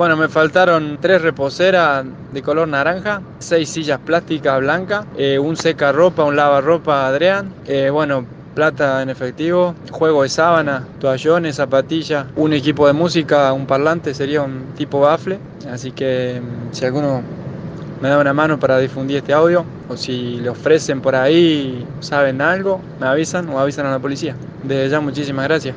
bueno, me faltaron tres reposeras de color naranja, seis sillas plásticas blancas, eh, un seca ropa, un lavarropa Adrián, eh, bueno, plata en efectivo, juego de sábana, toallones, zapatillas, un equipo de música, un parlante, sería un tipo bafle. Así que mm, si alguno me da una mano para difundir este audio o si le ofrecen por ahí, saben algo, me avisan o avisan a la policía. Desde ya muchísimas gracias.